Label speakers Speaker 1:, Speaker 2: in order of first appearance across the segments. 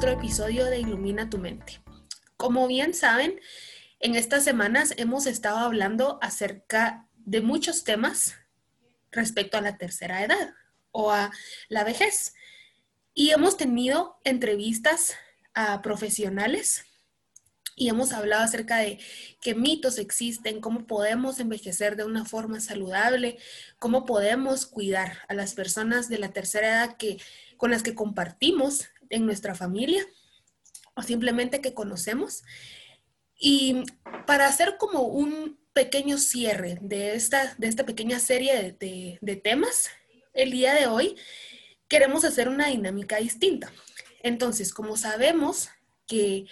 Speaker 1: otro episodio de Ilumina tu mente. Como bien saben, en estas semanas hemos estado hablando acerca de muchos temas respecto a la tercera edad o a la vejez. Y hemos tenido entrevistas a profesionales y hemos hablado acerca de qué mitos existen, cómo podemos envejecer de una forma saludable, cómo podemos cuidar a las personas de la tercera edad que, con las que compartimos en nuestra familia o simplemente que conocemos. Y para hacer como un pequeño cierre de esta, de esta pequeña serie de, de temas, el día de hoy queremos hacer una dinámica distinta. Entonces, como sabemos que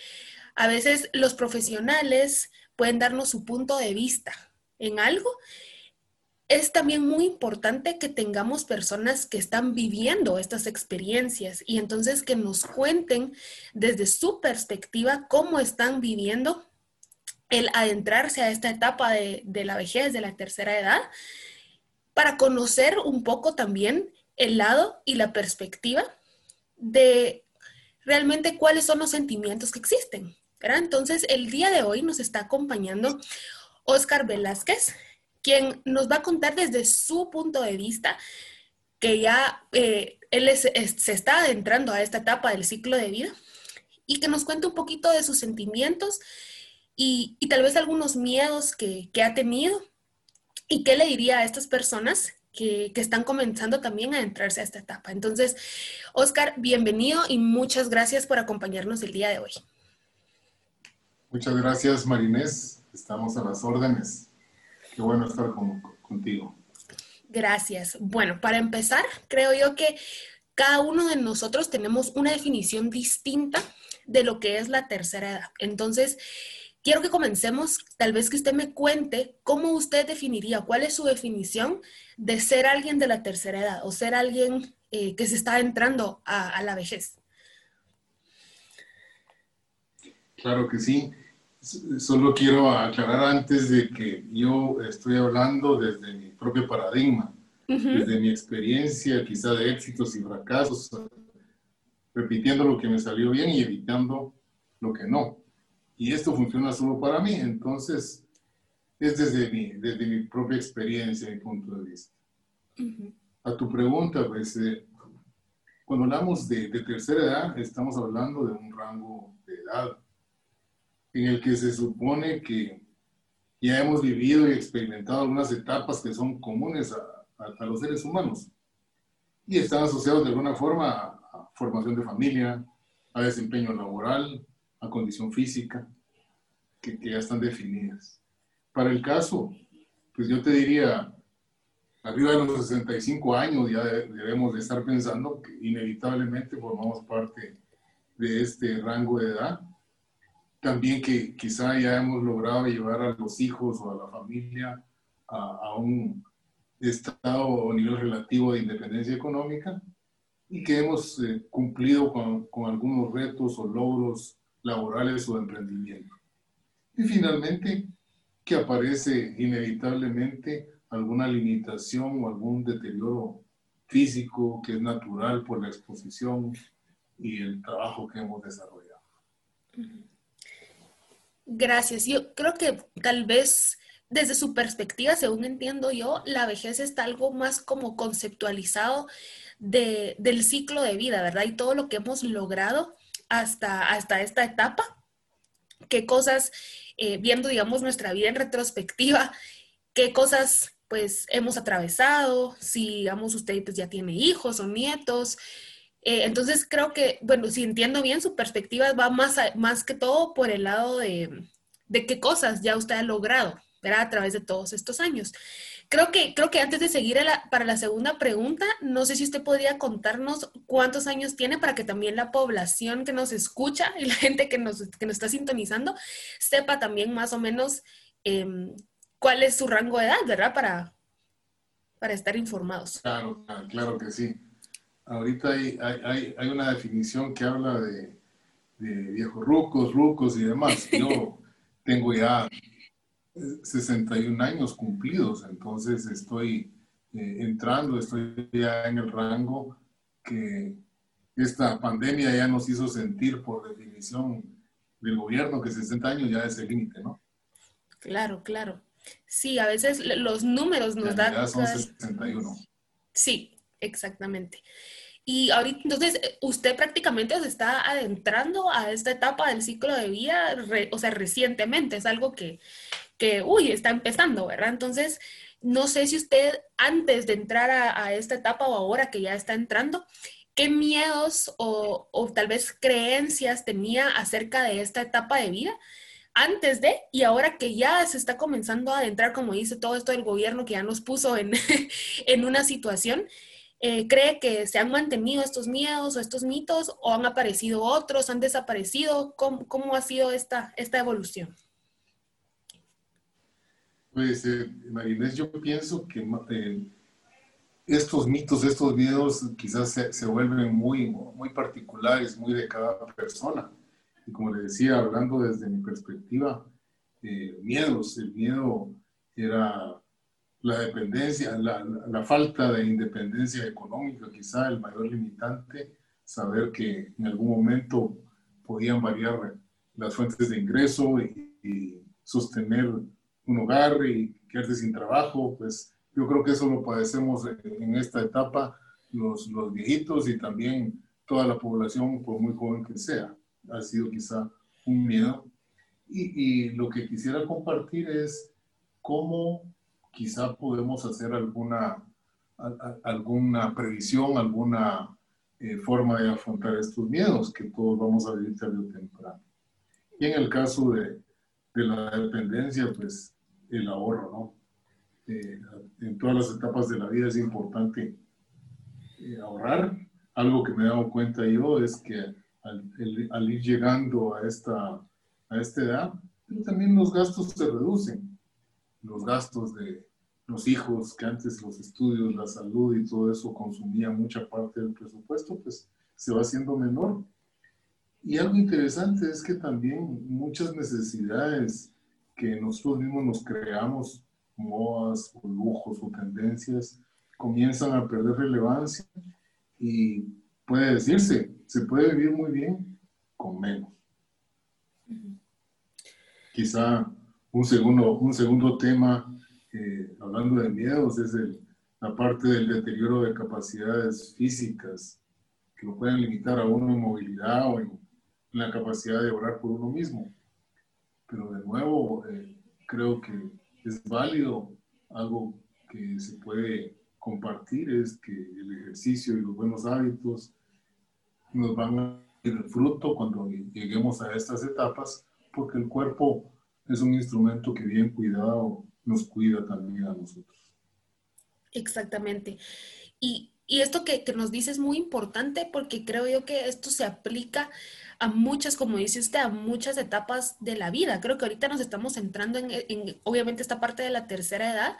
Speaker 1: a veces los profesionales pueden darnos su punto de vista en algo, es también muy importante que tengamos personas que están viviendo estas experiencias y entonces que nos cuenten desde su perspectiva cómo están viviendo el adentrarse a esta etapa de, la vejez, de la tercera edad, para conocer un poco también el lado y la perspectiva de realmente cuáles son los sentimientos que existen. Entonces, el día de hoy nos está acompañando Oscar Velázquez, quien nos va a contar desde su punto de vista que ya eh, él se está adentrando a esta etapa del ciclo de vida y que nos cuente un poquito de sus sentimientos y, tal vez algunos miedos que, ha tenido y qué le diría a estas personas que, que, están comenzando también a entrarse a esta etapa. Entonces, Oscar, bienvenido y muchas gracias por acompañarnos el día de hoy.
Speaker 2: Muchas gracias, Marinés. Estamos a las órdenes. Qué bueno estar contigo.
Speaker 1: Gracias. Bueno, para empezar, creo yo que cada uno de nosotros tenemos una definición distinta de lo que es la tercera edad. Entonces, quiero que comencemos, tal vez que usted me cuente cómo usted definiría, cuál es su definición de ser alguien de la tercera edad o ser alguien eh, que se está entrando a, la vejez.
Speaker 2: Claro que sí. Solo quiero aclarar antes de que yo estoy hablando desde mi propio paradigma, desde mi experiencia quizá de éxitos y fracasos, repitiendo lo que me salió bien y evitando lo que no y esto funciona solo para mí. Entonces, es desde mi, desde mi propia experiencia, mi punto de vista. A tu pregunta, pues, eh, cuando hablamos de, de, tercera edad, estamos hablando de un rango de edad en el que se supone que ya hemos vivido y experimentado algunas etapas que son comunes a, a, los seres humanos y están asociados de alguna forma a, a formación de familia, a desempeño laboral, a condición física, que, ya están definidas. Para el caso, pues yo te diría, arriba de los 65 años ya debemos de estar pensando que inevitablemente formamos parte de este rango de edad. También que quizá ya hemos logrado llevar a los hijos o a la familia a, un estado o nivel relativo de independencia económica y que hemos eh, cumplido con, con, algunos retos o logros laborales o de emprendimiento. Y finalmente, que aparece inevitablemente alguna limitación o algún deterioro físico que es natural por la exposición y el trabajo que hemos desarrollado.
Speaker 1: Gracias. Yo creo que tal vez desde su perspectiva, según entiendo yo, la vejez está algo más como conceptualizado del ciclo de vida, ¿verdad? Y todo lo que hemos logrado hasta, hasta esta etapa, qué cosas, eh, viendo, digamos, nuestra vida en retrospectiva, qué cosas pues hemos atravesado, si, digamos, usted pues, ya tiene hijos o nietos. Eh, entonces creo que, bueno, si entiendo bien, su perspectiva va más, más que todo por el lado de, de qué cosas ya usted ha logrado, ¿verdad? A través de todos estos años. Creo que, creo que antes de seguir para la segunda pregunta, no sé si usted podría contarnos cuántos años tiene para que también la población que nos escucha y la gente que nos, que nos está sintonizando sepa también más o menos em, cuál es su rango de edad, ¿verdad? Para, para estar informados.
Speaker 2: Claro, claro que sí. Ahorita hay, hay, hay una definición que habla de, de viejos rucos, rucos y demás. Yo tengo ya 61 años cumplidos, entonces estoy eh, entrando, estoy ya en el rango que esta pandemia ya nos hizo sentir por definición del gobierno que 60 años ya es el límite, ¿no?
Speaker 1: Claro, claro. Sí, a veces los números nos dan...
Speaker 2: Ya son 61.
Speaker 1: Sí, exactamente. Y ahorita, entonces, usted prácticamente se está adentrando a esta etapa del ciclo de vida, o sea, recientemente, es algo que, que, uy, está empezando, ¿verdad? Entonces, no sé si usted antes de entrar a, esta etapa o ahora que ya está entrando, ¿qué miedos o, o, tal vez creencias tenía acerca de esta etapa de vida antes de y ahora que ya se está comenzando a adentrar, como dice todo esto del gobierno que ya nos puso en, en una situación? Eh, ¿Cree que se han mantenido estos miedos o estos mitos o han aparecido otros, han desaparecido? ¿Cómo, cómo ha sido esta, esta evolución?
Speaker 2: Pues, eh, Marinés, yo pienso que eh, estos mitos, estos miedos quizás se, se, vuelven muy, muy particulares, muy de cada persona. Y como le decía, hablando desde mi perspectiva, eh, miedos, el miedo era la dependencia, la, falta de independencia económica, quizá el mayor limitante, saber que en algún momento podían variar las fuentes de ingreso y, y sostener un hogar y quedarse sin trabajo, pues yo creo que eso lo padecemos en esta etapa los, los viejitos y también toda la población, por muy joven que sea. Ha sido quizá un miedo. Y lo que quisiera compartir es cómo quizá podemos hacer alguna, alguna previsión, alguna eh, forma de afrontar estos miedos que todos vamos a vivir tarde o temprano. Y en el caso de, de la dependencia, pues el ahorro, ¿no? Eh, en todas las etapas de la vida es importante eh, ahorrar. Algo que me he dado cuenta yo es que al, ir llegando a esta, a esta edad, también los gastos se reducen. Los gastos de, los hijos, que antes los estudios, la salud y todo eso consumía mucha parte del presupuesto, pues se va haciendo menor. Y algo interesante es que también muchas necesidades que nosotros mismos nos creamos, modas o lujos o tendencias, comienzan a perder relevancia y puede decirse, se puede vivir muy bien con menos. Quizá un segundo, un segundo tema eh, hablando de miedos, es la parte del deterioro de capacidades físicas que lo pueden limitar a uno en movilidad o en, la capacidad de orar por uno mismo. Pero de nuevo, eh, creo que es válido, algo que se puede compartir es que el ejercicio y los buenos hábitos nos van a ir fruto cuando lleguemos a estas etapas, porque el cuerpo es un instrumento que bien cuidado nos cuida también a nosotros.
Speaker 1: Exactamente. Y, y esto que, que, nos dice es muy importante porque creo yo que esto se aplica a muchas, como dice usted, a muchas etapas de la vida. Creo que ahorita nos estamos entrando en, en obviamente, esta parte de la tercera edad,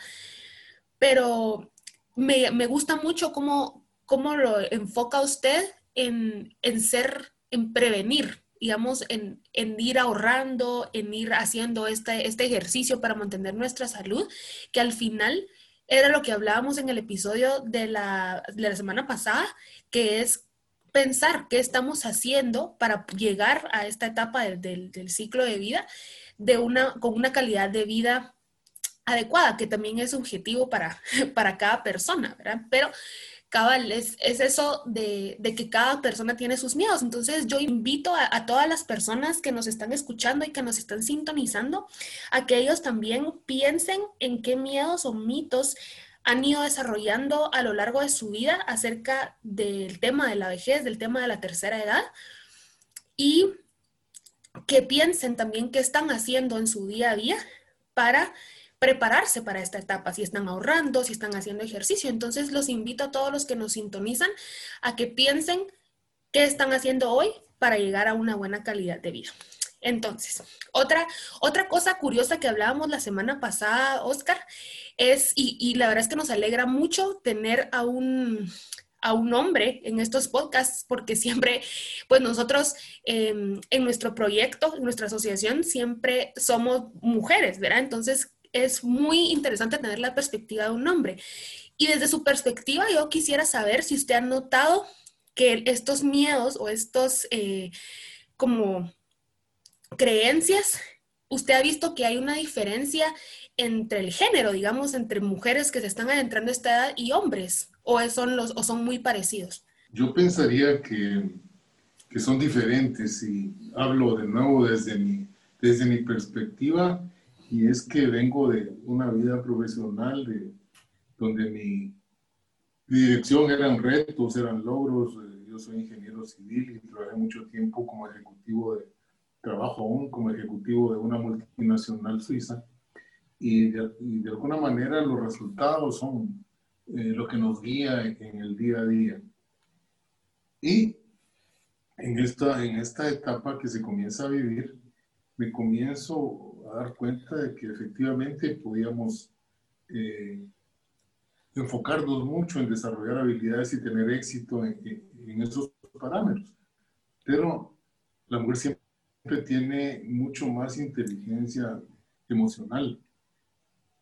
Speaker 1: pero me, me gusta mucho cómo, cómo lo enfoca usted en, en ser, en prevenir, digamos, en, ir ahorrando, en ir haciendo este, este ejercicio para mantener nuestra salud, que al final era lo que hablábamos en el episodio de la, semana pasada, que es pensar qué estamos haciendo para llegar a esta etapa del, del ciclo de vida de una, con una calidad de vida adecuada, que también es objetivo para, para cada persona, ¿verdad? Pero cabal, es, eso de, que cada persona tiene sus miedos. Entonces yo invito a, todas las personas que nos están escuchando y que nos están sintonizando a que ellos también piensen en qué miedos o mitos han ido desarrollando a lo largo de su vida acerca del tema de la vejez, del tema de la tercera edad y que piensen también qué están haciendo en su día a día para prepararse para esta etapa, si están ahorrando, si están haciendo ejercicio. Entonces los invito a todos los que nos sintonizan a que piensen qué están haciendo hoy para llegar a una buena calidad de vida. Entonces, otra, otra cosa curiosa que hablábamos la semana pasada, Oscar, es, y, la verdad es que nos alegra mucho tener a un, a un hombre en estos podcasts, porque siempre, pues nosotros em, en nuestro proyecto, en nuestra asociación, siempre somos mujeres, ¿verdad? Entonces, es muy interesante tener la perspectiva de un hombre. Y desde su perspectiva, yo quisiera saber si usted ha notado que estos miedos o estos eh, como creencias, usted ha visto que hay una diferencia entre el género, digamos, entre mujeres que se están adentrando a esta edad y hombres, o son, los, o son muy parecidos.
Speaker 2: Yo pensaría que, que son diferentes y hablo de nuevo desde mi, desde mi perspectiva y es que vengo de una vida profesional de, donde mi, dirección eran retos, eran logros. Eh, yo soy ingeniero civil y trabajé mucho tiempo como ejecutivo de trabajo aún como ejecutivo de una multinacional suiza y de, y de alguna manera los resultados son eh, lo que nos guía en el día a día. Y en esta, en esta etapa que se comienza a vivir, me comienzo a dar cuenta de que efectivamente podíamos eh, enfocarnos mucho en desarrollar habilidades y tener éxito en, en, esos parámetros. Pero la mujer siempre tiene mucho más inteligencia emocional.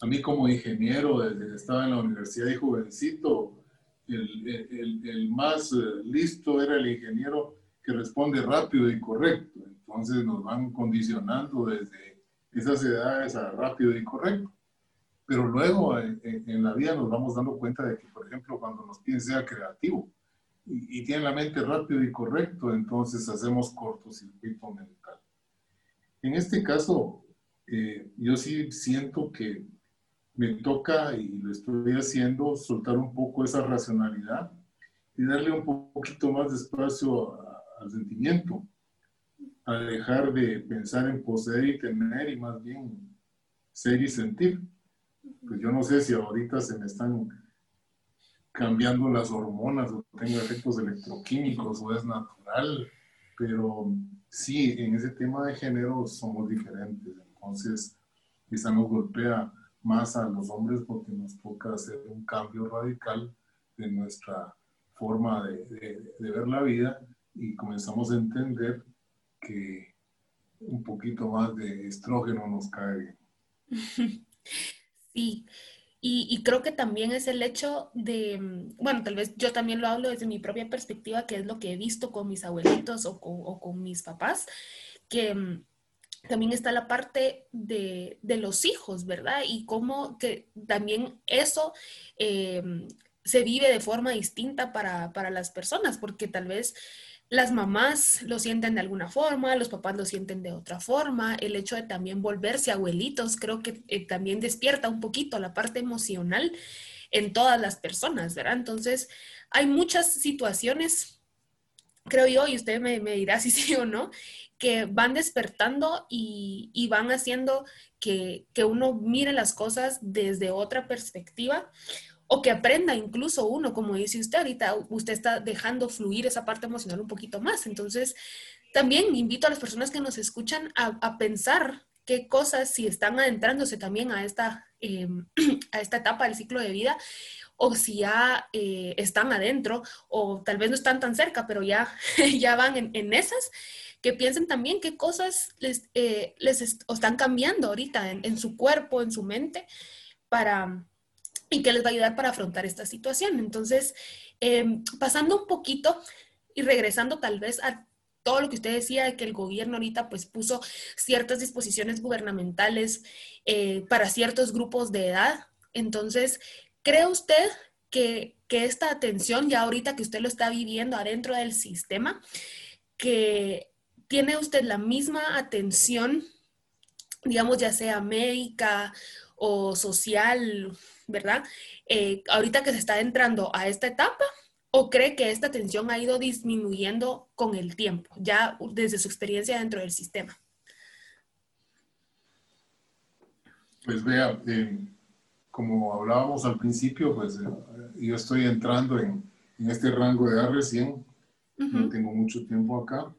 Speaker 2: A mí como ingeniero, desde que estaba en la universidad y jovencito, el, el, el más eh, listo era el ingeniero que responde rápido y correcto. Entonces nos van condicionando desde esas edades a rápido y correcto. Pero luego en, la vida nos vamos dando cuenta de que, por ejemplo, cuando nos piden ser creativo y, y tiene la mente rápido y correcto, entonces hacemos cortocircuito mental. En este caso, eh, yo sí siento que me toca, y lo estoy haciendo, soltar un poco esa racionalidad y darle un poquito más de espacio al sentimiento, a dejar de pensar en poseer y tener y más bien ser y sentir. Pues yo no sé si ahorita se me están cambiando las hormonas o tengo efectos electroquímicos o es natural, pero sí, en ese tema de género somos diferentes. Entonces, quizá nos golpea más a los hombres porque nos toca hacer un cambio radical de nuestra forma de, de ver la vida y comenzamos a entender que un poquito más de estrógeno nos cae
Speaker 1: Sí, y, creo que también es el hecho de, bueno, tal vez yo también lo hablo desde mi propia perspectiva, que es lo que he visto con mis abuelitos o con, mis papás, que mm, también está la parte de, los hijos, ¿verdad? Y cómo que también eso eh, se vive de forma distinta para, para las personas, porque tal vez las mamás lo sienten de alguna forma, los papás lo sienten de otra forma, el hecho de también volverse abuelitos creo que eh, también despierta un poquito la parte emocional en todas las personas, ¿verdad? Entonces, hay muchas situaciones, creo yo, y usted me, dirá si sí o no, que van despertando y, van haciendo que, que uno mire las cosas desde otra perspectiva o que aprenda incluso uno, como dice usted ahorita, usted está dejando fluir esa parte emocional un poquito más. Entonces, también invito a las personas que nos escuchan a, pensar qué cosas, si están adentrándose también a esta, em, a esta etapa del ciclo de vida, o si ya eh, están adentro, o tal vez no están tan cerca, pero ya, ya van en, esas, que piensen también qué cosas les, eh, les están cambiando ahorita en, en su cuerpo, en su mente, para y que les va a ayudar para afrontar esta situación. Entonces, em, pasando un poquito y regresando tal vez a todo lo que usted decía de que el gobierno ahorita pues puso ciertas disposiciones gubernamentales eh, para ciertos grupos de edad. Entonces, ¿cree usted que, que esta atención, ya ahorita que usted lo está viviendo adentro del sistema, que tiene usted la misma atención, digamos, ya sea médica o social ¿verdad? Eh, ahorita que se está entrando a esta etapa, ¿o cree que esta tensión ha ido disminuyendo con el tiempo, ya desde su experiencia dentro del sistema?
Speaker 2: Pues vea, eh, como hablábamos al principio, pues eh, yo estoy entrando en, este rango de edad recién, no tengo mucho tiempo acá,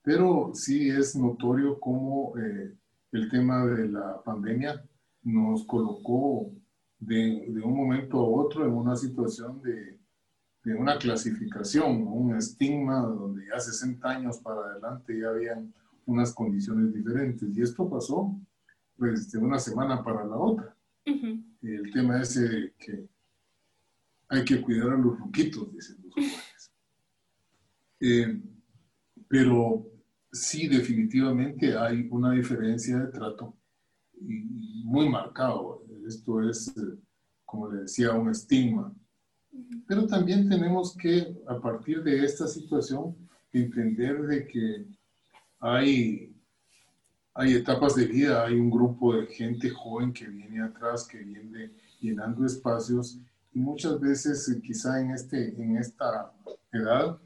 Speaker 2: pero sí es notorio cómo el tema de la pandemia nos colocó de, de, un momento a otro en una situación de, de, una clasificación, un estigma donde ya 60 años para adelante ya habían unas condiciones diferentes. Y esto pasó pues de una semana para la otra. El tema es que hay que cuidar a los ruquitos, dicen los jóvenes. Eh, pero sí, definitivamente hay una diferencia de trato muy marcado. Esto es, eh, como le decía, un estigma. Pero también tenemos que, a partir de esta situación, entender de que hay, hay etapas de vida, hay un grupo de gente joven que viene atrás, que viene llenando espacios y muchas veces eh, quizá en, este, en esta edad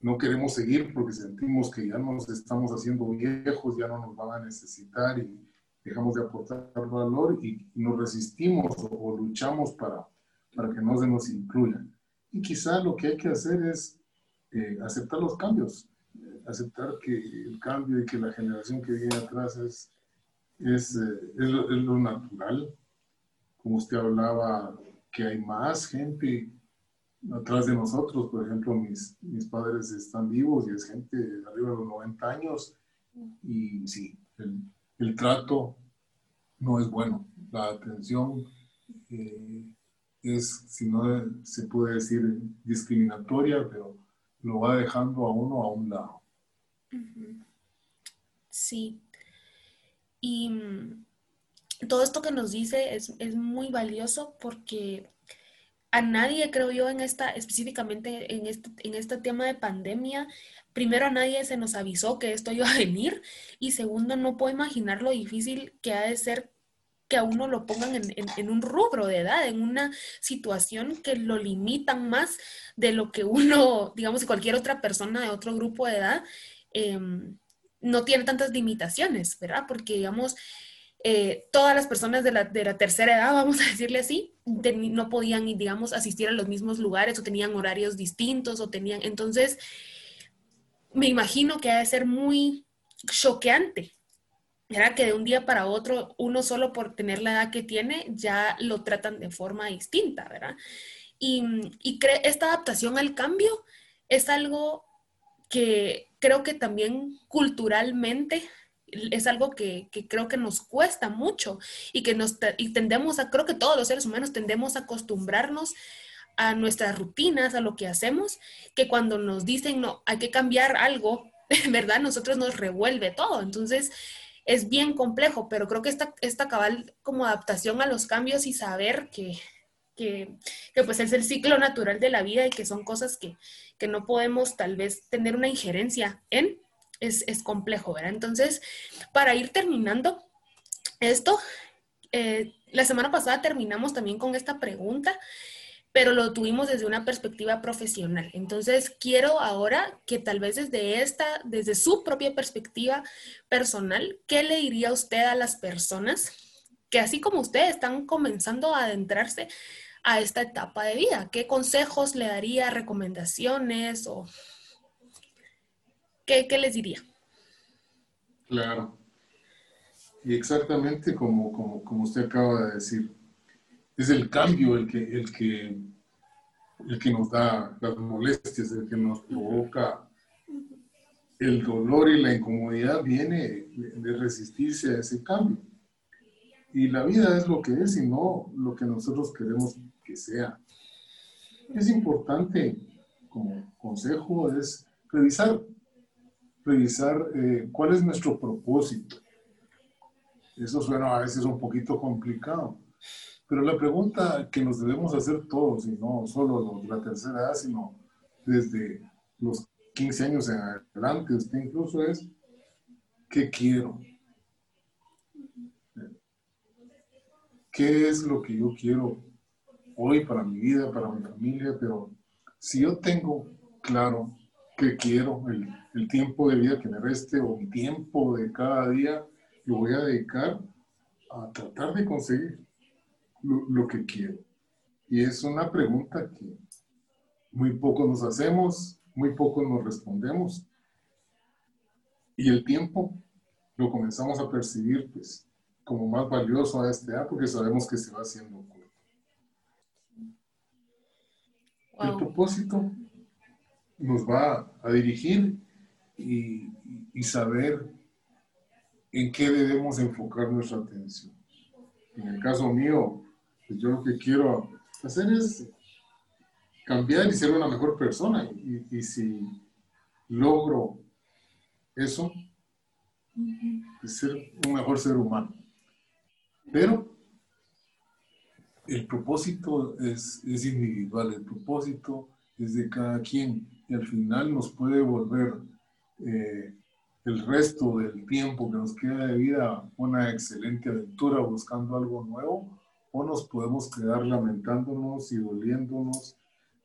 Speaker 2: no queremos seguir porque sentimos que ya nos estamos haciendo viejos, ya no nos van a necesitar y dejamos de aportar valor y, nos resistimos o, luchamos para, para que no se nos incluya. Y quizá lo que hay que hacer es eh, aceptar los cambios, aceptar que el cambio y que la generación que viene atrás es, es, eh, es, lo, natural. Como usted hablaba, que hay más gente atrás de nosotros. Por ejemplo, mis, mis padres están vivos y es gente arriba de los 90 años. Y sí, el, el trato no es bueno. La atención eh, es, si no se puede decir, discriminatoria, pero lo va dejando a uno a un lado.
Speaker 1: Sí. Y mm, todo esto que nos dice es, es, muy valioso porque a nadie, creo yo, en esta, específicamente en este, en este tema de pandemia, primero a nadie se nos avisó que esto iba a venir y segundo, no puedo imaginar lo difícil que ha de ser que a uno lo pongan en, un rubro de edad, en una situación que lo limitan más de lo que uno, digamos, cualquier otra persona de otro grupo de edad em, no tiene tantas limitaciones, ¿verdad? Porque, digamos, eh, todas las personas de la, de la, tercera edad, vamos a decirle así, no podían, digamos, asistir a los mismos lugares o tenían horarios distintos o tenían, entonces, me imagino que ha de ser muy choqueante era que de un día para otro uno solo por tener la edad que tiene ya lo tratan de forma distinta, ¿verdad? Y, y esta adaptación al cambio es algo que creo que también culturalmente es algo que, que, creo que nos cuesta mucho y que nos y tendemos a, creo que todos los seres humanos tendemos a acostumbrarnos a nuestras rutinas, a lo que hacemos, que cuando nos dicen, no, hay que cambiar algo, ¿verdad? Nosotros nos revuelve todo. Entonces, es bien complejo, pero creo que esta, esta cabal como adaptación a los cambios y saber que, que, pues es el ciclo natural de la vida y que son cosas que, que no podemos tal vez tener una injerencia en, es, es complejo, ¿verdad? Entonces, para ir terminando esto, eh, la semana pasada terminamos también con esta pregunta pero lo tuvimos desde una perspectiva profesional. Entonces, quiero ahora que tal vez desde esta, desde su propia perspectiva personal, ¿qué le diría usted a las personas que así como usted están comenzando a adentrarse a esta etapa de vida? ¿Qué consejos le daría, recomendaciones o qué, les diría?
Speaker 2: Claro. Y exactamente como, como, como usted acaba de decir es el cambio el que, el que, el que nos da las molestias, el que nos provoca el dolor y la incomodidad viene de resistirse a ese cambio. Y la vida es lo que es y no lo que nosotros queremos que sea. Es importante, como consejo, es revisar, revisar eh, cuál es nuestro propósito. Eso suena a veces un poquito complicado, pero la pregunta que nos debemos hacer todos, y no solo de la tercera edad, sino desde los 15 años en adelante, usted incluso es, ¿qué quiero? ¿Qué es lo que yo quiero hoy para mi vida, para mi familia? Pero si yo tengo claro qué quiero, el, el tiempo de vida que me reste o el tiempo de cada día, lo voy a dedicar a tratar de conseguir lo, que quiero? Y es una pregunta que muy poco nos hacemos, muy poco nos respondemos. Y el tiempo lo comenzamos a percibir pues, como más valioso a este edad porque sabemos que se va haciendo corto. El propósito nos va a dirigir y, y saber en qué debemos enfocar nuestra atención. En el caso mío, pues yo lo que quiero hacer es cambiar y ser una mejor persona. Y, si logro eso, ser un mejor ser humano. Pero el propósito es, es individual, el propósito es de cada quien y al final nos puede volver eh, el resto del tiempo que nos queda de vida una excelente aventura buscando algo nuevo o nos podemos quedar lamentándonos y doliéndonos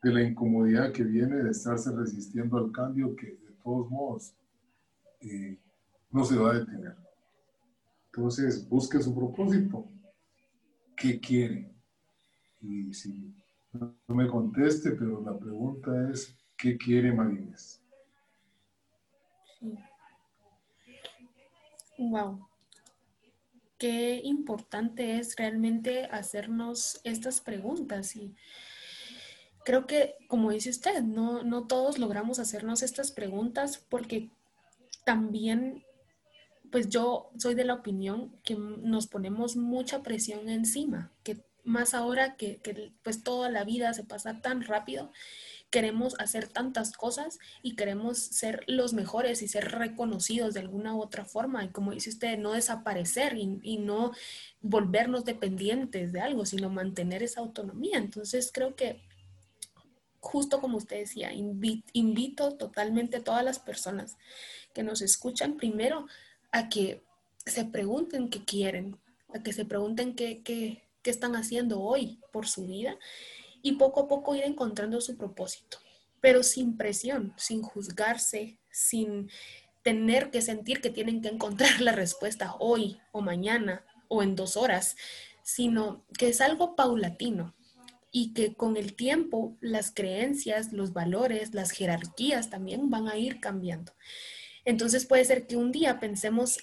Speaker 2: de la incomodidad que viene de estarse resistiendo al cambio que de todos modos eh, no se va a detener. Entonces, busque su propósito. ¿Qué quiere? Y si no me conteste, pero la pregunta es, ¿qué quiere Marines?
Speaker 1: Wow. Qué importante es realmente hacernos estas preguntas. Y creo que, como dice usted, no, no todos logramos hacernos estas preguntas porque también, pues yo soy de la opinión que nos ponemos mucha presión encima, que más ahora que, que pues toda la vida se pasa tan rápido queremos hacer tantas cosas y queremos ser los mejores y ser reconocidos de alguna u otra forma. Y como dice usted, no desaparecer y, no volvernos dependientes de algo, sino mantener esa autonomía. Entonces creo que justo como usted decía, invito, totalmente a todas las personas que nos escuchan primero a que se pregunten qué quieren, a que se pregunten qué, qué, qué están haciendo hoy por su vida y poco a poco ir encontrando su propósito, pero sin presión, sin juzgarse, sin tener que sentir que tienen que encontrar la respuesta hoy o mañana o en dos horas, sino que es algo paulatino y que con el tiempo las creencias, los valores, las jerarquías también van a ir cambiando. Entonces puede ser que un día pensemos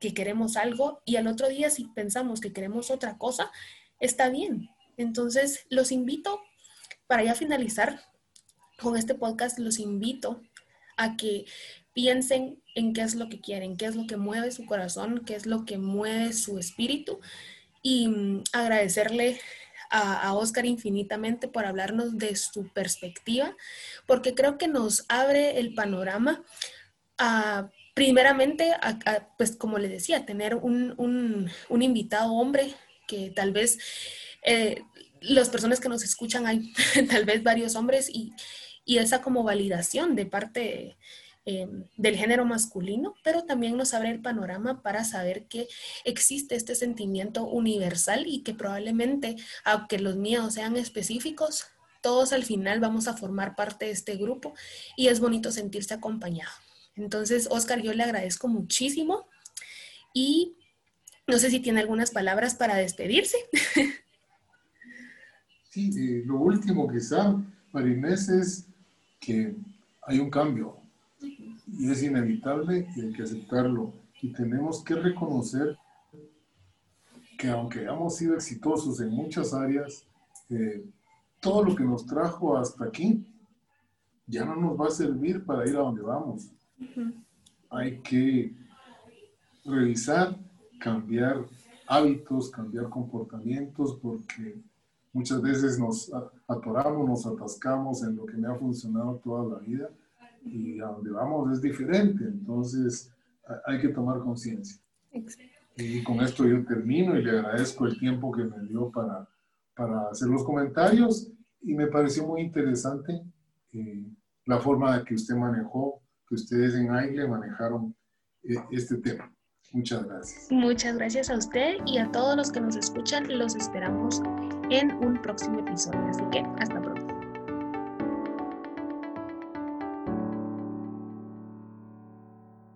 Speaker 1: que queremos algo y al otro día si pensamos que queremos otra cosa, está bien, entonces, los invito, para ya finalizar con este podcast, los invito a que piensen en qué es lo que quieren, qué es lo que mueve su corazón, qué es lo que mueve su espíritu. Y mm, agradecerle a, Oscar infinitamente por hablarnos de su perspectiva, porque creo que nos abre el panorama a, primeramente, pues como le decía, tener un invitado hombre que tal vez eh, las personas que nos escuchan hay tal vez varios hombres y, esa como validación de parte eh, del género masculino, pero también nos abre el panorama para saber que existe este sentimiento universal y que probablemente, aunque los miedos sean específicos, todos al final vamos a formar parte de este grupo y es bonito sentirse acompañado. Entonces, Oscar, yo le agradezco muchísimo y no sé si tiene algunas palabras para despedirse.
Speaker 2: Sí, eh, lo último quizá, Marinés, es que hay un cambio y es inevitable y hay que aceptarlo. Y tenemos que reconocer que aunque hemos sido exitosos en muchas áreas, eh, todo lo que nos trajo hasta aquí ya no nos va a servir para ir a donde vamos. Hay que revisar, cambiar hábitos, cambiar comportamientos, porque Muchas veces nos atoramos, nos atascamos en lo que me ha funcionado toda la vida y a donde vamos es diferente. Entonces hay que tomar conciencia. Y con esto yo termino y le agradezco el tiempo que me dio para, para hacer los comentarios y me pareció muy interesante eh, la forma de que usted manejó, que ustedes en AIGLE manejaron eh, este tema. Muchas gracias.
Speaker 1: Muchas gracias a usted y a todos los que nos escuchan. Los esperamos en un próximo episodio. Así que hasta